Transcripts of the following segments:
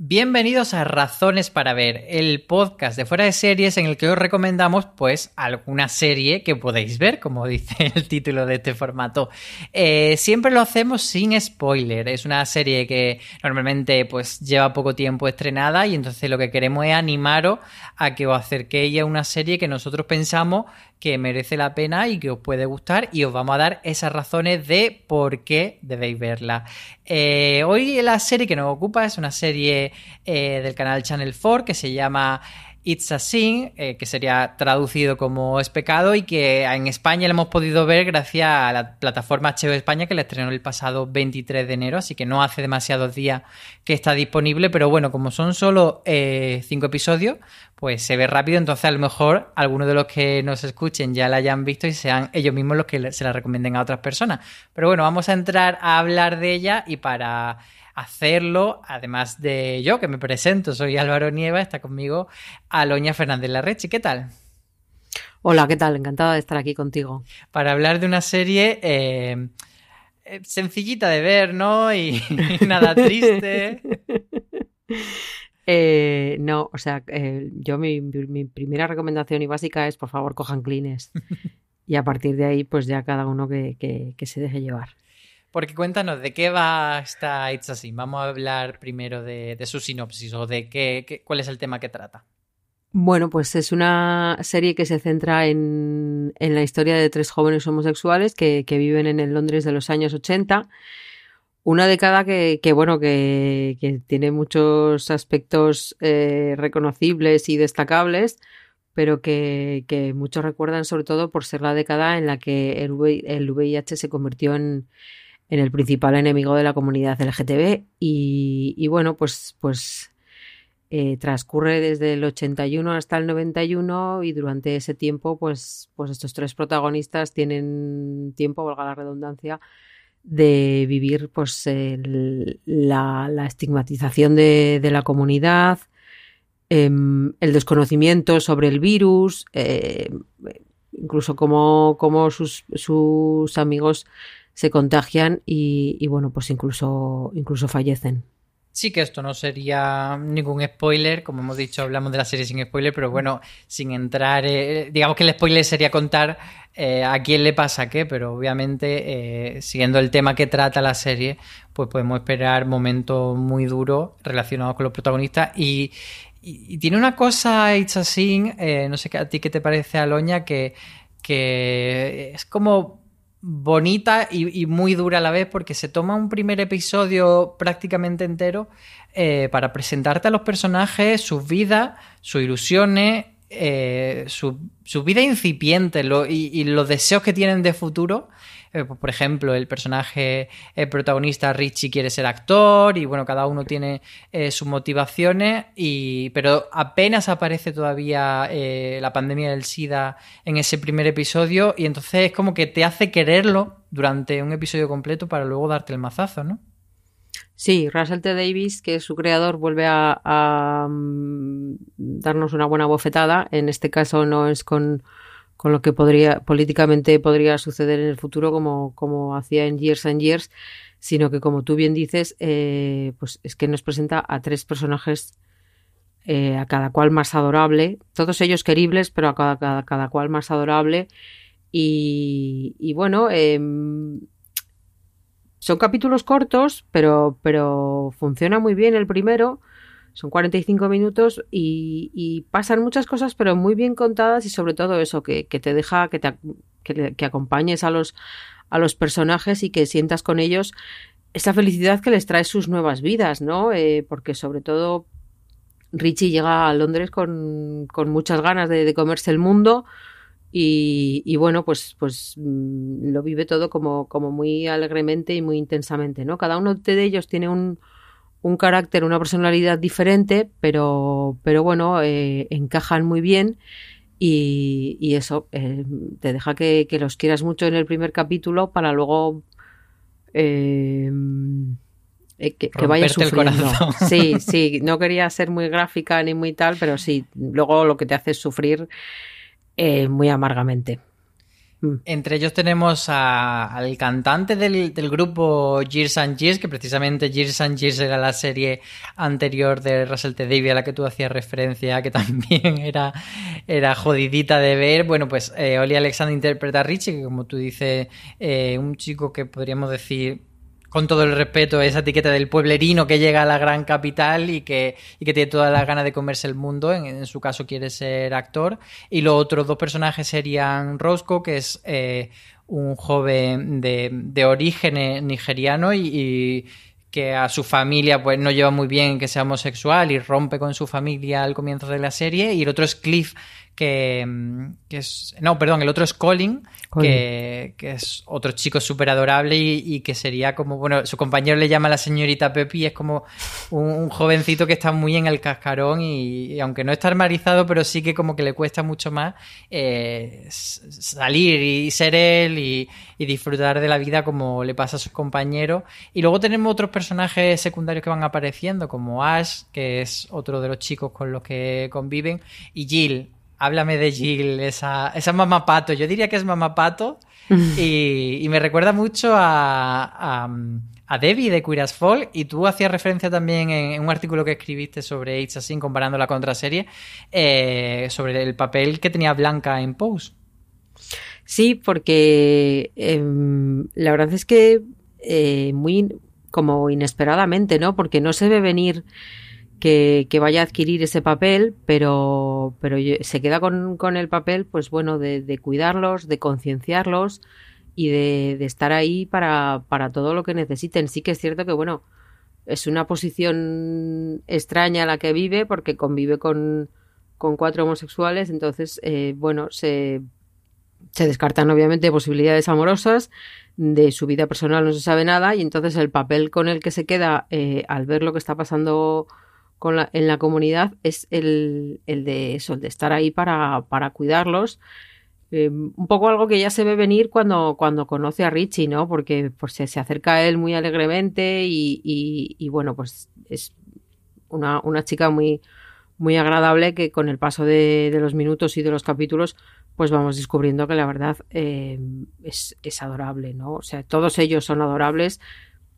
Bienvenidos a Razones para Ver, el podcast de fuera de series en el que os recomendamos pues alguna serie que podéis ver, como dice el título de este formato. Eh, siempre lo hacemos sin spoiler, es una serie que normalmente pues lleva poco tiempo estrenada y entonces lo que queremos es animaros a que os acerquéis a una serie que nosotros pensamos que merece la pena y que os puede gustar y os vamos a dar esas razones de por qué debéis verla. Eh, hoy la serie que nos ocupa es una serie eh, del canal Channel 4 que se llama It's a Sin, eh, que sería traducido como Es pecado y que en España lo hemos podido ver gracias a la plataforma HBO España que la estrenó el pasado 23 de enero, así que no hace demasiados días que está disponible, pero bueno, como son solo eh, cinco episodios, pues se ve rápido, entonces a lo mejor algunos de los que nos escuchen ya la hayan visto y sean ellos mismos los que se la recomienden a otras personas. Pero bueno, vamos a entrar a hablar de ella y para hacerlo, además de yo que me presento, soy Álvaro Nieva, está conmigo Aloña Fernández Larrechi. ¿Qué tal? Hola, ¿qué tal? Encantada de estar aquí contigo. Para hablar de una serie eh, eh, sencillita de ver, ¿no? Y, nada triste. Eh, no, o sea, yo mi, primera recomendación y básica es por favor cojan clines. y a partir de ahí, pues ya cada uno que se deje llevar. Porque cuéntanos, ¿de qué va esta It's Así? Vamos a hablar primero de, su sinopsis o de qué, cuál es el tema que trata. Bueno, pues es una serie que se centra en, la historia de tres jóvenes homosexuales que, viven en el Londres de los años 80. Una década que, bueno, que, tiene muchos aspectos eh, reconocibles y destacables, pero que, muchos recuerdan sobre todo por ser la década en la que el VIH se convirtió en, en el principal enemigo de la comunidad LGTB y, y bueno, pues, pues eh, transcurre desde el 81 hasta el 91 y durante ese tiempo pues, pues estos tres protagonistas tienen tiempo, valga la redundancia, de vivir pues la, la, estigmatización de, de la comunidad, em, el desconocimiento sobre el virus, eh, incluso cómo, cómo sus, sus amigos se contagian y, bueno, pues incluso, incluso fallecen. Sí que esto no sería ningún spoiler, como hemos dicho, hablamos de la serie sin spoiler, pero bueno, sin entrar, eh, digamos que el spoiler sería contar eh, a quién le pasa qué, pero obviamente, eh, siguiendo el tema que trata la serie, pues podemos esperar momentos muy duros relacionados con los protagonistas y, tiene una cosa, It's así, no sé a ti qué te parece, Aloña, que, que es como bonita y, muy dura a la vez porque se toma un primer episodio prácticamente entero eh, para presentarte a los personajes, sus vidas, sus ilusiones, eh, su, vida incipiente y, los deseos que tienen de futuro eh, pues, por ejemplo, el personaje el protagonista Richie quiere ser actor y bueno, cada uno tiene eh, sus motivaciones, y, pero apenas aparece todavía la pandemia del SIDA en ese primer episodio y entonces es como que te hace quererlo durante un episodio completo para luego darte el mazazo, ¿no? Sí, Russell T. Davis, que es su creador, vuelve a, mm, darnos una buena bofetada. En este caso no es con con lo que podría políticamente podría suceder en el futuro como, como hacía en Years and Years, sino que como tú bien dices, eh, pues es que nos presenta a tres personajes eh, a cada cual más adorable, todos ellos queribles, pero a cada, cada, cual más adorable. Y, y bueno, em, son capítulos cortos, pero, pero funciona muy bien el primero. Son 45 minutos y, pasan muchas cosas, pero muy bien contadas y sobre todo eso, que, te deja que, te, que, acompañes a los, a los personajes y que sientas con ellos esa felicidad que les trae sus nuevas vidas, ¿no? Eh, porque sobre todo Richie llega a Londres con, con muchas ganas de, comerse el mundo y, y, bueno, pues, pues mm, lo vive todo como, como muy alegremente y muy intensamente, ¿no? Cada uno de ellos tiene un, un carácter, una personalidad diferente, pero, pero bueno, eh, encajan muy bien Y, eso, eh, te deja que, los quieras mucho en el primer capítulo para luego eh, eh, que, vaya sufriendo. Sí, sí, no quería ser muy gráfica ni muy tal, pero sí, luego lo que te hace es sufrir muy amargamente. Mm. Entre ellos tenemos al cantante del, grupo Years and Years, que precisamente Years and Years era la serie anterior de Russell T. Davies a la que tú hacías referencia, que también era, era jodidita de ver. Bueno, pues eh, Oli Alexander interpreta a Richie, que como tú dices, eh, un chico que podríamos decir con todo el respeto, esa etiqueta del pueblerino que llega a la gran capital y que, y que tiene todas las ganas de comerse el mundo. En, su caso quiere ser actor. Y los otros dos personajes serían Roscoe, que es eh, un joven de, de origen nigeriano y, que a su familia pues no lleva muy bien que sea homosexual y rompe con su familia al comienzo de la serie. Y el otro es Cliff, que, es... No, perdón, el otro es Colin, Que, es otro chico súper adorable y, que sería como, bueno, su compañero le llama la señorita Pepi, es como un, jovencito que está muy en el cascarón y, aunque no está armarizado, pero sí que como que le cuesta mucho más eh, salir y ser él y, disfrutar de la vida como le pasa a sus compañeros. Y luego tenemos otros personajes secundarios que van apareciendo, como Ash, que es otro de los chicos con los que conviven, y Jill, Háblame de Jill, esa, esa mamá pato. Yo diría que es mamá pato. y, me recuerda mucho a, a, Debbie de Queer as Fall. Y tú hacías referencia también en, un artículo que escribiste sobre It's Así, comparando la contraserie, eh, sobre el papel que tenía Blanca en Pose. Sí, porque em, la verdad es que eh, muy como inesperadamente, ¿no? Porque no se ve venir que, vaya a adquirir ese papel, pero, pero se queda con, el papel, pues bueno, de, cuidarlos, de concienciarlos y de, estar ahí para, para, todo lo que necesiten. Sí que es cierto que, bueno, es una posición extraña la que vive porque convive con, con cuatro homosexuales, entonces, eh, bueno, se, se descartan obviamente posibilidades amorosas, de su vida personal no se sabe nada y entonces el papel con el que se queda eh, al ver lo que está pasando en la comunidad es el, de eso, de estar ahí para, cuidarlos. Eh, un poco algo que ya se ve venir cuando, cuando conoce a Richie, ¿no? Porque pues, se, se acerca a él muy alegremente y, bueno, pues es una, chica muy, muy agradable que con el paso de, los minutos y de los capítulos pues vamos descubriendo que la verdad eh, es, es, adorable, ¿no? O sea, todos ellos son adorables,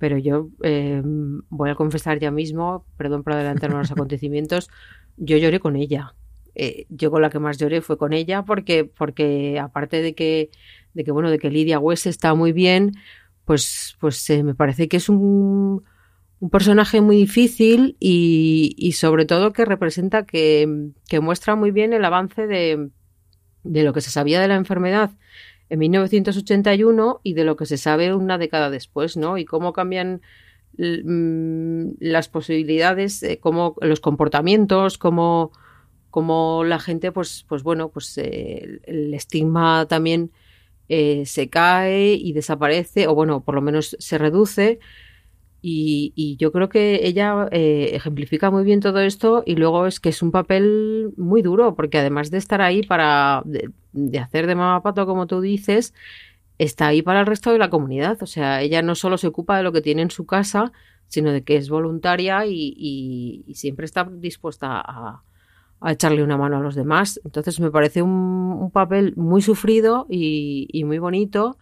pero yo eh, voy a confesar ya mismo, perdón por adelantarme los acontecimientos, yo lloré con ella. Eh, yo con la que más lloré fue con ella porque, porque aparte de que, de que, bueno, de que Lidia West está muy bien, pues, pues eh, me parece que es un, un personaje muy difícil y, y sobre todo que representa, que, que, muestra muy bien el avance de, de lo que se sabía de la enfermedad en 1981 y de lo que se sabe una década después, ¿no? Y cómo cambian mm, las posibilidades, cómo los comportamientos, cómo, cómo, la gente, pues, pues bueno, pues eh, el estigma también eh, se cae y desaparece, o bueno, por lo menos se reduce. Y, yo creo que ella eh, ejemplifica muy bien todo esto y luego es que es un papel muy duro porque además de estar ahí para de, hacer de mamá pato como tú dices, está ahí para el resto de la comunidad. O sea, ella no solo se ocupa de lo que tiene en su casa, sino de que es voluntaria y, siempre está dispuesta a, echarle una mano a los demás. Entonces me parece un, papel muy sufrido y, y muy bonito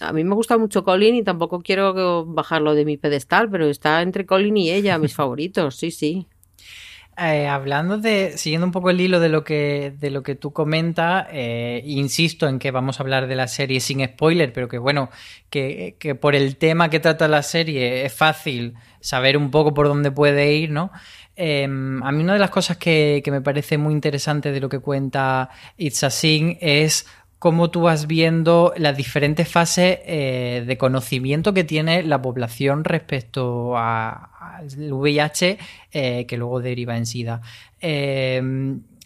a mí me gusta mucho Colin y tampoco quiero bajarlo de mi pedestal, pero está entre Colin y ella, mis favoritos, sí, sí. Eh, hablando de, siguiendo un poco el hilo de lo que, de lo que tú comentas, eh, insisto en que vamos a hablar de la serie sin spoiler, pero que bueno, que, que, por el tema que trata la serie es fácil saber un poco por dónde puede ir, ¿no? Em, a mí una de las cosas que, que, me parece muy interesante de lo que cuenta It's a Sin es cómo tú vas viendo las diferentes fases eh, de conocimiento que tiene la población respecto al VIH, eh, que luego deriva en SIDA. Eh,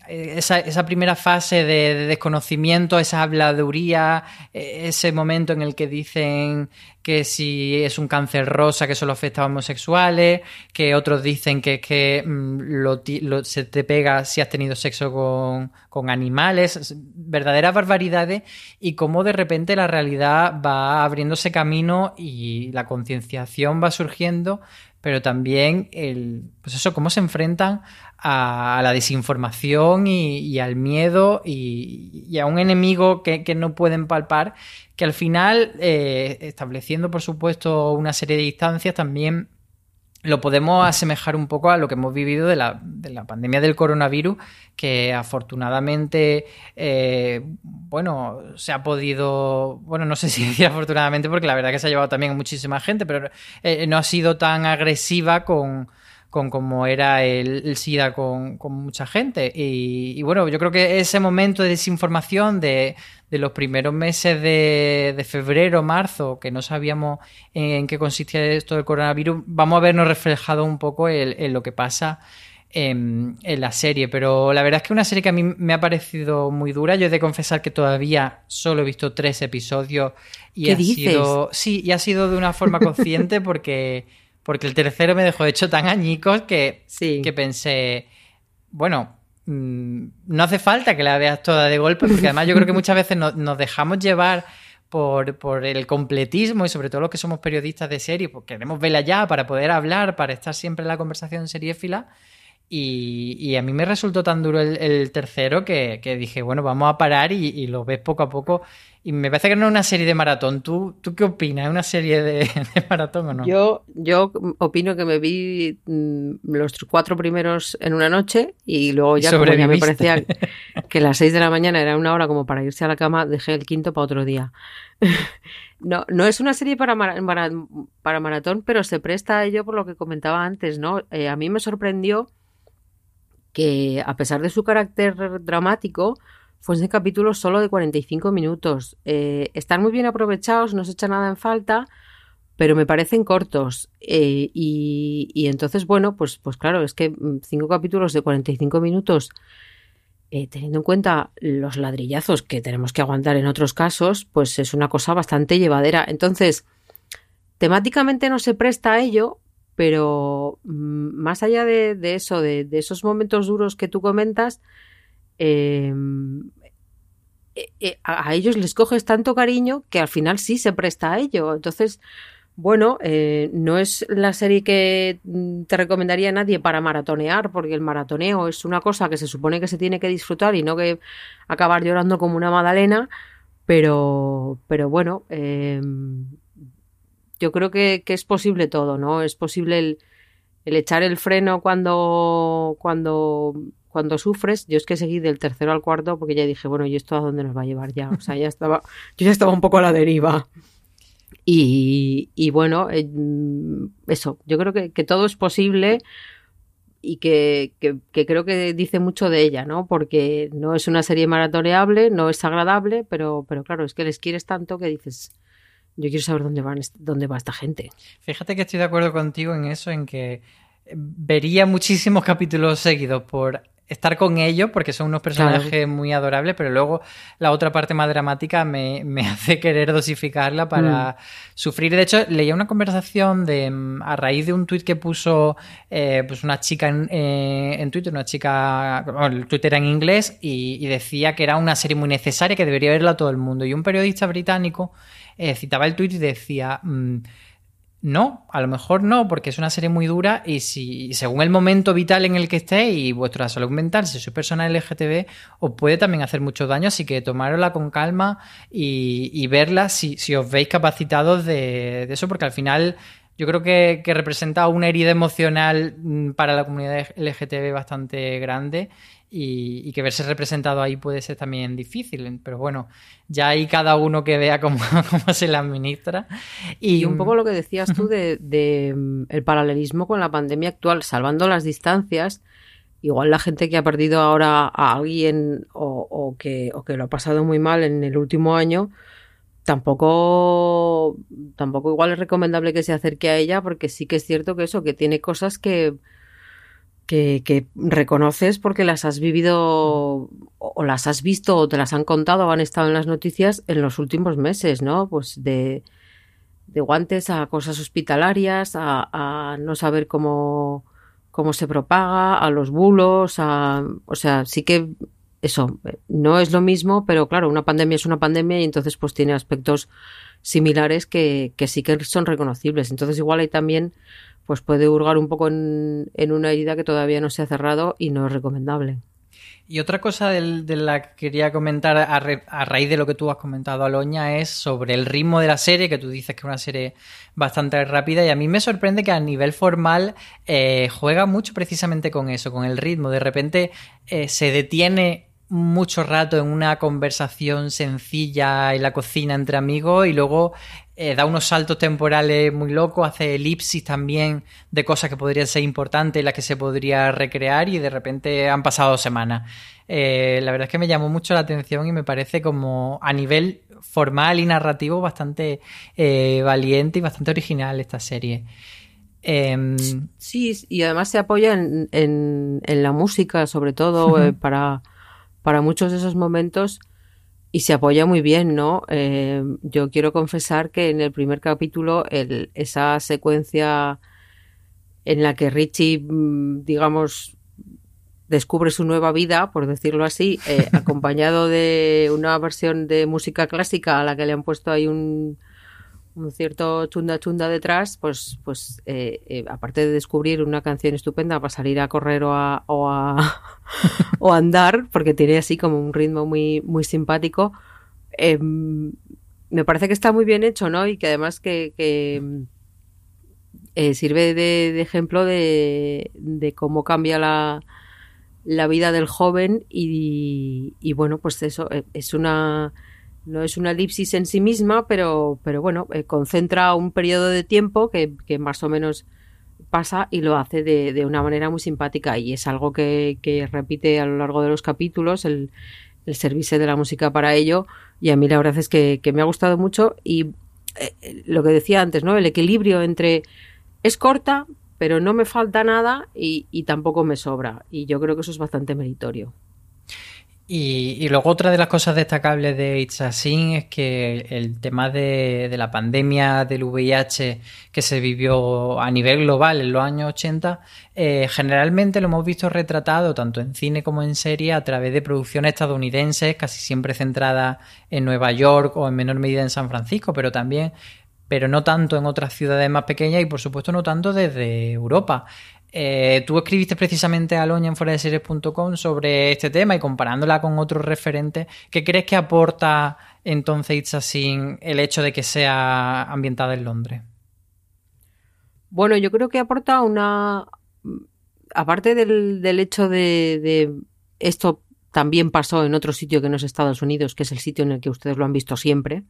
esa, primera fase de, desconocimiento, esa habladuría, e, ese momento en el que dicen que si es un cáncer rosa que solo afecta a homosexuales, que otros dicen que, que mm, se te pega si has tenido sexo con, con animales, verdaderas barbaridades, y cómo de repente la realidad va abriéndose camino y la concienciación va surgiendo pero también el, pues eso, cómo se enfrentan a, la desinformación y, al miedo y, a un enemigo que, no pueden palpar, que al final, eh, estableciendo por supuesto una serie de distancias, también lo podemos asemejar un poco a lo que hemos vivido de la, de la pandemia del coronavirus, que afortunadamente, eh, bueno, se ha podido, bueno, no sé si decir afortunadamente, porque la verdad que se ha llevado también a muchísima gente, pero eh, no ha sido tan agresiva con, con como era el, SIDA con, mucha gente. Y, bueno, yo creo que ese momento de desinformación de, los primeros meses de, febrero, marzo, que no sabíamos en, qué consistía esto del coronavirus, vamos a vernos reflejado un poco en, lo que pasa en, la serie. Pero la verdad es que una serie que a mí me ha parecido muy dura. Yo he de confesar que todavía solo he visto tres episodios y ha sido. Sí, y ha sido de una forma consciente porque porque el tercero me dejó hecho tan añicos que, que pensé, bueno, mm, no hace falta que la veas toda de golpe, porque además yo creo que muchas veces nos, dejamos llevar por, por, el completismo y sobre todo los que somos periodistas de serie, porque queremos verla ya para poder hablar, para estar siempre en la conversación seriéfila. Y, y a mí me resultó tan duro el, tercero que, dije, bueno, vamos a parar y, y, lo ves poco a poco y me parece que no es una serie de maratón. ¿Tú, tú qué opinas? ¿Es una serie de, maratón o no? Yo, yo opino que me vi mm, los cuatro primeros en una noche y luego ya, como ya me parecía que las seis de la mañana era una hora como para irse a la cama, dejé el quinto para otro día. no, no es una serie para, para maratón, pero se presta a ello por lo que comentaba antes, ¿no? Eh, a mí me sorprendió que a pesar de su carácter dramático, fuesen capítulos solo de 45 minutos. Eh, están muy bien aprovechados, no se echa nada en falta, pero me parecen cortos. Eh, y, entonces, bueno, pues, pues claro, es que mm, cinco capítulos de 45 minutos, eh, teniendo en cuenta los ladrillazos que tenemos que aguantar en otros casos, pues es una cosa bastante llevadera. Entonces, temáticamente no se presta a ello, pero mm, más allá de, eso, de, esos momentos duros que tú comentas, Em, eh, eh, a, ellos les coges tanto cariño que al final sí se presta a ello. Entonces, bueno, eh, no es la serie que mm, te recomendaría a nadie para maratonear, porque el maratoneo es una cosa que se supone que se tiene que disfrutar y no que acabar llorando como una magdalena, pero, pero bueno, em, yo creo que, es posible todo, ¿no? Es posible el, el echar el freno cuando, cuando cuando sufres, yo es que seguí del tercero al cuarto porque ya dije, bueno, ¿y esto a dónde nos va a llevar ya? O sea, ya estaba, yo ya estaba un poco a la deriva. Y, y bueno, eh, eso, yo creo que, que, todo es posible y que, que, creo que dice mucho de ella, ¿no? Porque no es una serie maratoneable, no es agradable, pero, pero claro, es que les quieres tanto que dices, yo quiero saber dónde, van, dónde va esta gente. Fíjate que estoy de acuerdo contigo en eso, en que vería muchísimos capítulos seguidos por estar con ellos porque son unos personajes muy adorables, pero luego la otra parte más dramática me, hace querer dosificarla para mm. sufrir. De hecho, leía una conversación de mm, a raíz de un tuit que puso eh, pues una chica en, eh, en, Twitter, una chica, bueno, el Twitter era en inglés y, decía que era una serie muy necesaria, que debería verla todo el mundo. Y un periodista británico eh, citaba el tuit y decía... Mm, no, a lo mejor no, porque es una serie muy dura y si según el momento vital en el que esté y vuestra salud mental, si sois persona LGTB, os puede también hacer mucho daño, así que tomárosla con calma y, verla si, os veis capacitados de, eso, porque al final yo creo que, que representa una herida emocional mm, para la comunidad LGTB bastante grande y, que verse representado ahí puede ser también difícil, pero bueno, ya hay cada uno que vea cómo, cómo se la administra. Y, un poco lo que decías tú de, mm, el paralelismo con la pandemia actual, salvando las distancias, igual la gente que ha perdido ahora a alguien o, que, o que lo ha pasado muy mal en el último año, tampoco, tampoco igual es recomendable que se acerque a ella porque sí que es cierto que eso, que tiene cosas que que, reconoces porque las has vivido o las has visto o te las han contado o han estado en las noticias en los últimos meses, ¿no? Pues de, de guantes a cosas hospitalarias, a, no saber cómo, cómo se propaga, a los bulos, a, o sea, sí que eso no es lo mismo, pero claro, una pandemia es una pandemia y entonces pues tiene aspectos similares que, que sí que son reconocibles. Entonces igual hay también pues puede hurgar un poco en, una herida que todavía no se ha cerrado y no es recomendable. Y otra cosa de, la que quería comentar a, raíz de lo que tú has comentado, Aloña, es sobre el ritmo de la serie, que tú dices que es una serie bastante rápida y a mí me sorprende que a nivel formal eh, juega mucho precisamente con eso, con el ritmo. De repente eh, se detiene mucho rato en una conversación sencilla en la cocina entre amigos y luego eh, da unos saltos temporales muy locos, hace elipsis también de cosas que podrían ser importantes, las que se podría recrear y de repente han pasado semanas. Eh, la verdad es que me llamó mucho la atención y me parece como a nivel formal y narrativo bastante eh, valiente y bastante original esta serie. Em, sí, y además se apoya en, en, la música, sobre todo para, para muchos de esos momentos y se apoya muy bien, ¿no? Eh, yo quiero confesar que en el primer capítulo el, esa secuencia en la que Richie, mm, digamos, descubre su nueva vida, por decirlo así, eh, acompañado de una versión de música clásica a la que le han puesto ahí un, un cierto chunda chunda detrás, pues, pues eh, eh, aparte de descubrir una canción estupenda para salir a correr o a, o a, andar, porque tiene así como un ritmo muy, muy simpático, em, me parece que está muy bien hecho, ¿no? Y que además que, eh, sirve de, ejemplo de, cómo cambia la, vida del joven y bueno, pues eso es una no es una elipsis en sí misma, pero, pero bueno, eh, concentra un periodo de tiempo que, más o menos pasa y lo hace de, una manera muy simpática y es algo que, repite a lo largo de los capítulos, el, el servicio de la música para ello y a mí la verdad es que, me ha gustado mucho y eh, lo que decía antes, ¿no? El equilibrio entre es corta, pero no me falta nada y, y tampoco me sobra y yo creo que eso es bastante meritorio. Y, luego otra de las cosas destacables de It's a Sin es que el tema de, la pandemia del VIH que se vivió a nivel global en los años 80, eh, generalmente lo hemos visto retratado tanto en cine como en serie a través de producciones estadounidenses, casi siempre centradas en Nueva York o en menor medida en San Francisco, pero también pero no tanto en otras ciudades más pequeñas y por supuesto no tanto desde Europa. Eh, tú escribiste precisamente a Loña en fuera de series.com sobre este tema y comparándola con otros referentes, ¿qué crees que aporta entonces It's así el hecho de que sea ambientada en Londres? Bueno, yo creo que aporta una. Aparte del, hecho de, de, esto también pasó en otro sitio que no es Estados Unidos, que es el sitio en el que ustedes lo han visto siempre,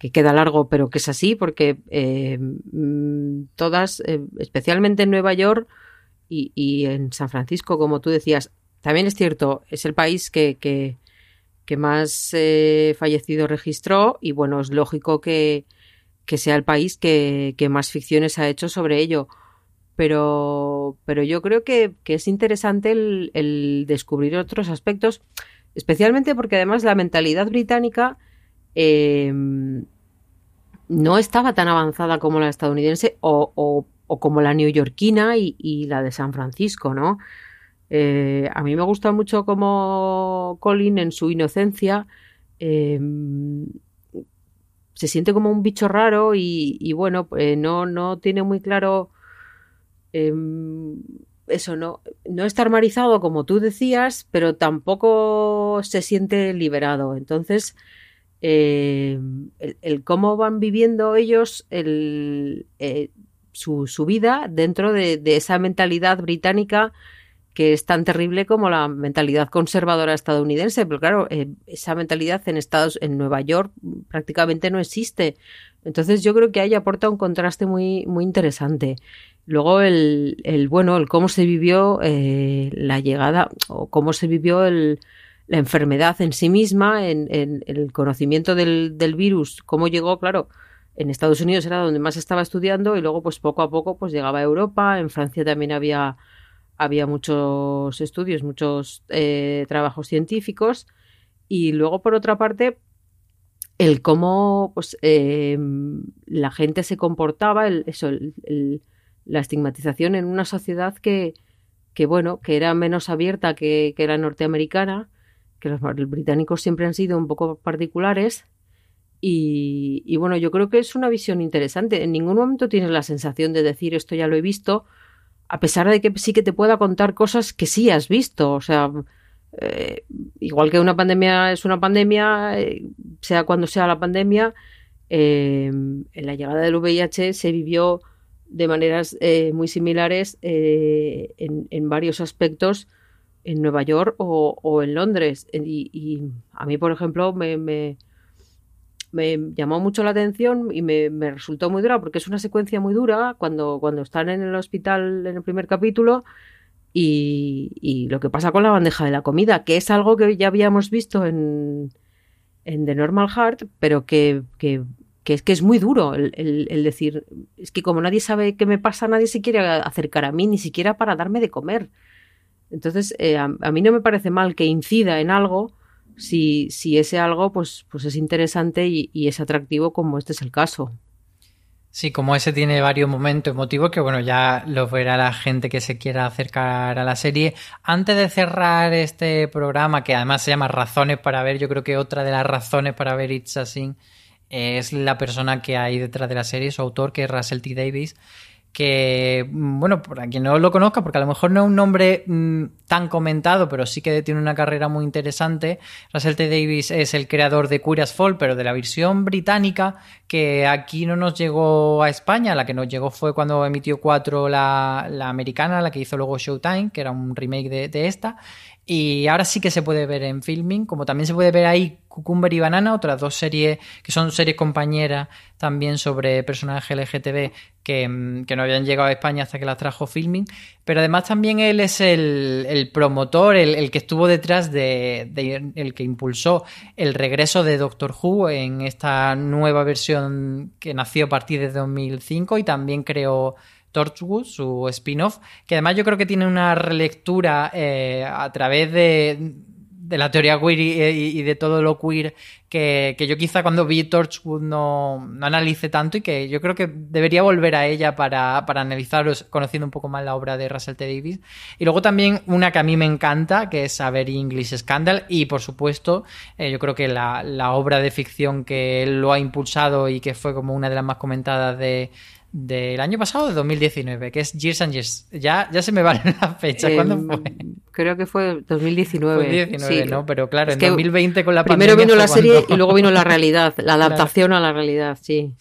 que queda largo, pero que es así, porque eh, mm, todas, eh, especialmente en Nueva York y, en San Francisco, como tú decías, también es cierto, es el país que, que, más eh, fallecidos registró y bueno, es lógico que, sea el país que, más ficciones ha hecho sobre ello. Pero, pero yo creo que, es interesante el, el descubrir otros aspectos, especialmente porque además la mentalidad británica Em, no estaba tan avanzada como la estadounidense o, como la neoyorquina y, la de San Francisco, ¿no? Eh, a mí me gusta mucho como Colin en su inocencia em, se siente como un bicho raro y, bueno, eh, no, no tiene muy claro em, eso, no, no está armarizado como tú decías, pero tampoco se siente liberado. Entonces, eh, el, cómo van viviendo ellos el, eh, su, su, vida dentro de, esa mentalidad británica que es tan terrible como la mentalidad conservadora estadounidense, pero claro, eh, esa mentalidad en Estados, en Nueva York prácticamente no existe. Entonces yo creo que ahí aporta un contraste muy, muy interesante. Luego el, el bueno, el cómo se vivió la llegada o cómo se vivió el, la enfermedad en sí misma, en, el conocimiento del, virus, cómo llegó, claro, en Estados Unidos era donde más estaba estudiando y luego pues poco a poco pues llegaba a Europa, en Francia también había, había muchos estudios, muchos eh, trabajos científicos. Y luego por otra parte el cómo pues, em, la gente se comportaba, el, eso, la estigmatización en una sociedad que, que, bueno, que era menos abierta que la norteamericana, que los británicos siempre han sido un poco particulares. Y, bueno, yo creo que es una visión interesante. En ningún momento tienes la sensación de decir esto ya lo he visto, a pesar de que sí que te pueda contar cosas que sí has visto. O sea, eh, igual que una pandemia es una pandemia, eh, sea cuando sea la pandemia, eh, en la llegada del VIH se vivió de maneras muy similares en, varios aspectos en Nueva York o, en Londres. Y, a mí, por ejemplo, me, me, llamó mucho la atención y me, resultó muy dura porque es una secuencia muy dura cuando, cuando están en el hospital en el primer capítulo y, lo que pasa con la bandeja de la comida, que es algo que ya habíamos visto en, en The Normal Heart, pero que, que, es que es muy duro el, decir, es que como nadie sabe qué me pasa, nadie se quiere acercar a mí, ni siquiera para darme de comer. Entonces, eh, a, mí no me parece mal que incida en algo si, si ese algo pues, pues es interesante y es atractivo como este es el caso. Sí, como ese tiene varios momentos emotivos que, bueno, ya lo verá la gente que se quiera acercar a la serie. Antes de cerrar este programa, que además se llama Razones para ver, yo creo que otra de las razones para ver It's a Sin es la persona que hay detrás de la serie, su autor, que es Russell T. Davis, que, bueno, para quien no lo conozca, porque a lo mejor no es un nombre mm, tan comentado, pero sí que tiene una carrera muy interesante. Russell T. Davis es el creador de as Fall, pero de la versión británica, que aquí no nos llegó a España, la que nos llegó fue cuando emitió 4 la, la americana, la que hizo luego Showtime, que era un remake de, de esta. Y ahora sí que se puede ver en filming, como también se puede ver ahí Cucumber y Banana, otras dos series que son series compañeras también sobre personajes LGTB que, mm, que, no habían llegado a España hasta que las trajo filming. Pero además también él es el, promotor, el, que estuvo detrás de, de, el que impulsó el regreso de Doctor Who en esta nueva versión que nació a partir de 2005 y también creó Torchwood, su spin-off, que además yo creo que tiene una relectura eh, a través de, la teoría queer y, de todo lo queer que, yo quizá cuando vi Torchwood no, no analice tanto y que yo creo que debería volver a ella para, para analizaros conociendo un poco más la obra de Russell T. Davis. Y luego también una que a mí me encanta, que es Saber English Scandal y por supuesto eh, yo creo que la, la obra de ficción que él lo ha impulsado y que fue como una de las más comentadas de del año pasado de 2019, que es Years and Years. Ya, ya se me va la fecha. ¿Cuándo em, fue? Creo que fue 2019. 2019, ¿no? Pero claro, en 2020 con la primero Primero vino la serie y luego vino la realidad, la adaptación a la realidad, sí.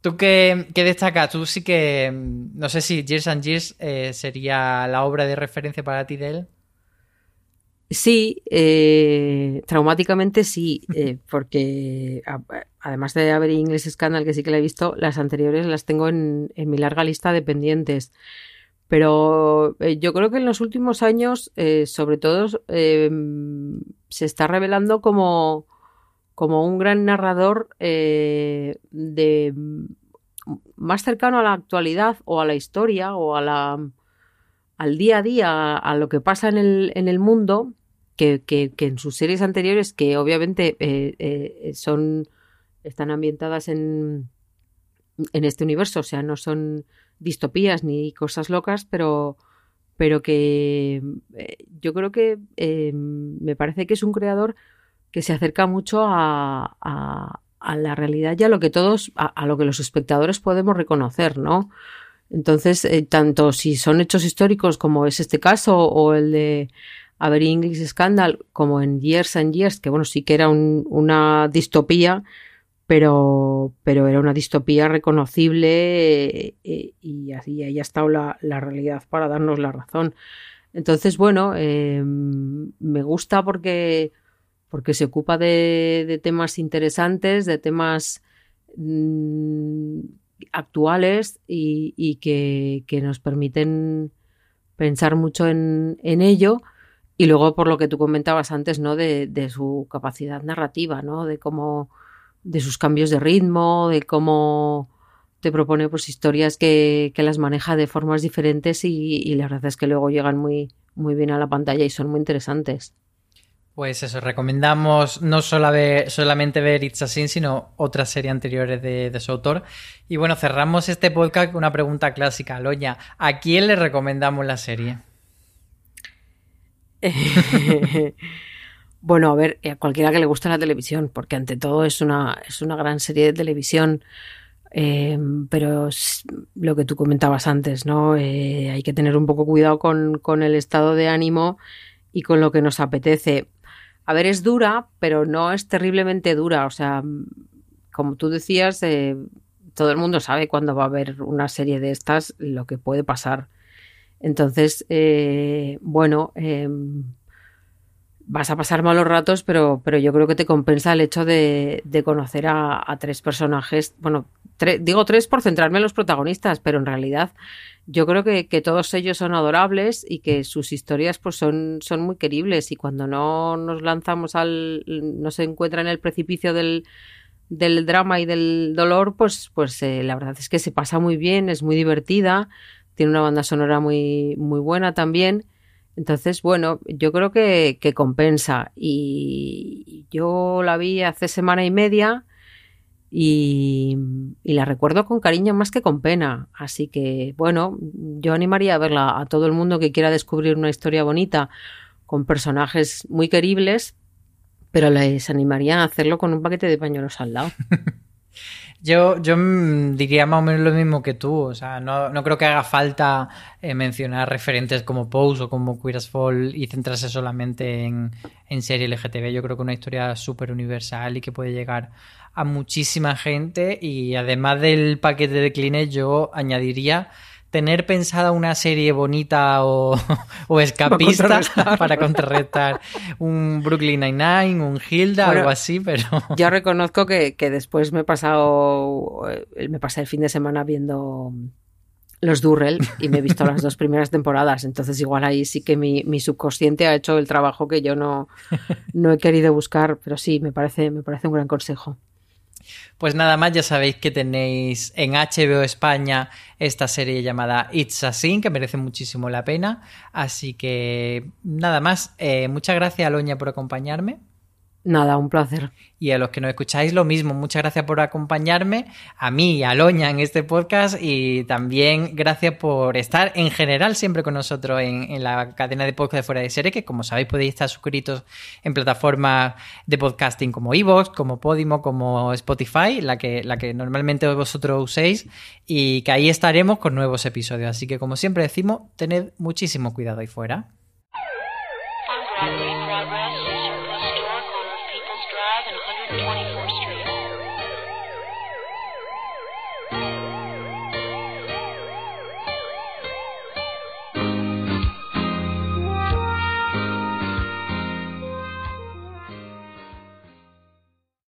¿Tú qué, qué, destacas? Tú sí que. No sé si Years and Years eh, sería la obra de referencia para ti de él. Sí, eh, traumáticamente sí, eh, porque además de haber English Scandal, que sí que la he visto, las anteriores las tengo en, mi larga lista de pendientes. Pero eh, yo creo que en los últimos años, sobre todo, se está revelando como, como un gran narrador de más cercano a la actualidad o a la historia o a la al día a día, a lo que pasa en el, en el mundo, que, en sus series anteriores, que obviamente eh, eh, son están ambientadas en, en este universo, o sea, no son distopías ni cosas locas, pero, pero que eh, yo creo que me parece que es un creador que se acerca mucho a, a, la realidad y a lo que todos, a, lo que los espectadores podemos reconocer, ¿no? Entonces, tanto si son hechos históricos como es este caso o el de ver English Scandal como en Years and Years, que bueno, sí que era una distopía, pero, pero era una distopía reconocible eh, y así ahí ha estado la, realidad para darnos la razón. Entonces, bueno, em, me gusta porque, porque se ocupa de, temas interesantes, de temas mm, actuales y, que, nos permiten pensar mucho en, en ello y luego, por lo que tú comentabas antes, ¿no? De, su capacidad narrativa, ¿no? De cómo. de sus cambios de ritmo, de cómo. te propone pues historias que, las maneja de formas diferentes y, la verdad es que luego llegan muy, muy bien a la pantalla y son muy interesantes. Pues eso, recomendamos no solo ver, solamente ver It's a Sin, sino otras series anteriores de, su autor. Y bueno, cerramos este podcast con una pregunta clásica. Loña, ¿a quién le recomendamos la serie? bueno, a ver, a cualquiera que le guste la televisión, porque ante todo es una, es una gran serie de televisión. Eh, pero lo que tú comentabas antes, ¿no? Eh, hay que tener un poco cuidado con, con el estado de ánimo y con lo que nos apetece. A ver, es dura, pero no es terriblemente dura. O sea, como tú decías, eh, todo el mundo sabe cuando va a haber una serie de estas lo que puede pasar. Entonces, eh, bueno, em, vas a pasar malos ratos, pero, pero yo creo que te compensa el hecho de, conocer a, tres personajes. Bueno, digo tres por centrarme en los protagonistas, pero en realidad yo creo que, todos ellos son adorables y que sus historias pues son, son muy queribles y cuando no nos lanzamos al, no se encuentra en el precipicio del, del drama y del dolor, pues, pues eh, la verdad es que se pasa muy bien, es muy divertida, tiene una banda sonora muy, muy buena también. Entonces, bueno, yo creo que, que compensa. Y yo la vi hace semana y media y, la recuerdo con cariño más que con pena. Así que, bueno, yo animaría a verla a todo el mundo que quiera descubrir una historia bonita con personajes muy queribles, pero les animaría a hacerlo con un paquete de pañuelos al lado. Yo, yo diría más o menos lo mismo que tú. O sea, no, no creo que haga falta eh, mencionar referentes como Pose o como Queer as Fall y centrarse solamente en, en serie LGTB. Yo creo que una historia súper universal y que puede llegar a muchísima gente. Y además del paquete de Kleenex, yo añadiría tener pensada una serie bonita o, escapista para contrarrestar, un Brooklyn Nine-Nine, un Hilda, algo así, pero... Yo reconozco que, después me he pasado, eh, me pasé el fin de semana viendo los Durrell y me he visto las dos primeras temporadas, entonces igual ahí sí que mi, mi, subconsciente ha hecho el trabajo que yo no, no he querido buscar, pero sí, me parece, me parece un gran consejo. Pues nada más, ya sabéis que tenéis en HBO España esta serie llamada It's a Sin, que merece muchísimo la pena. Así que nada más, eh, muchas gracias Aloña por acompañarme. Nada, un placer. Y a los que nos escucháis lo mismo, muchas gracias por acompañarme, a mí y a Loña en este podcast y también gracias por estar en general siempre con nosotros en, la cadena de podcast de Fuera de Serie, que como sabéis podéis estar suscritos en plataformas de podcasting como Evox, como Podimo, como Spotify, la que, la que normalmente vosotros uséis y que ahí estaremos con nuevos episodios. Así que como siempre decimos, tened muchísimo cuidado ahí fuera.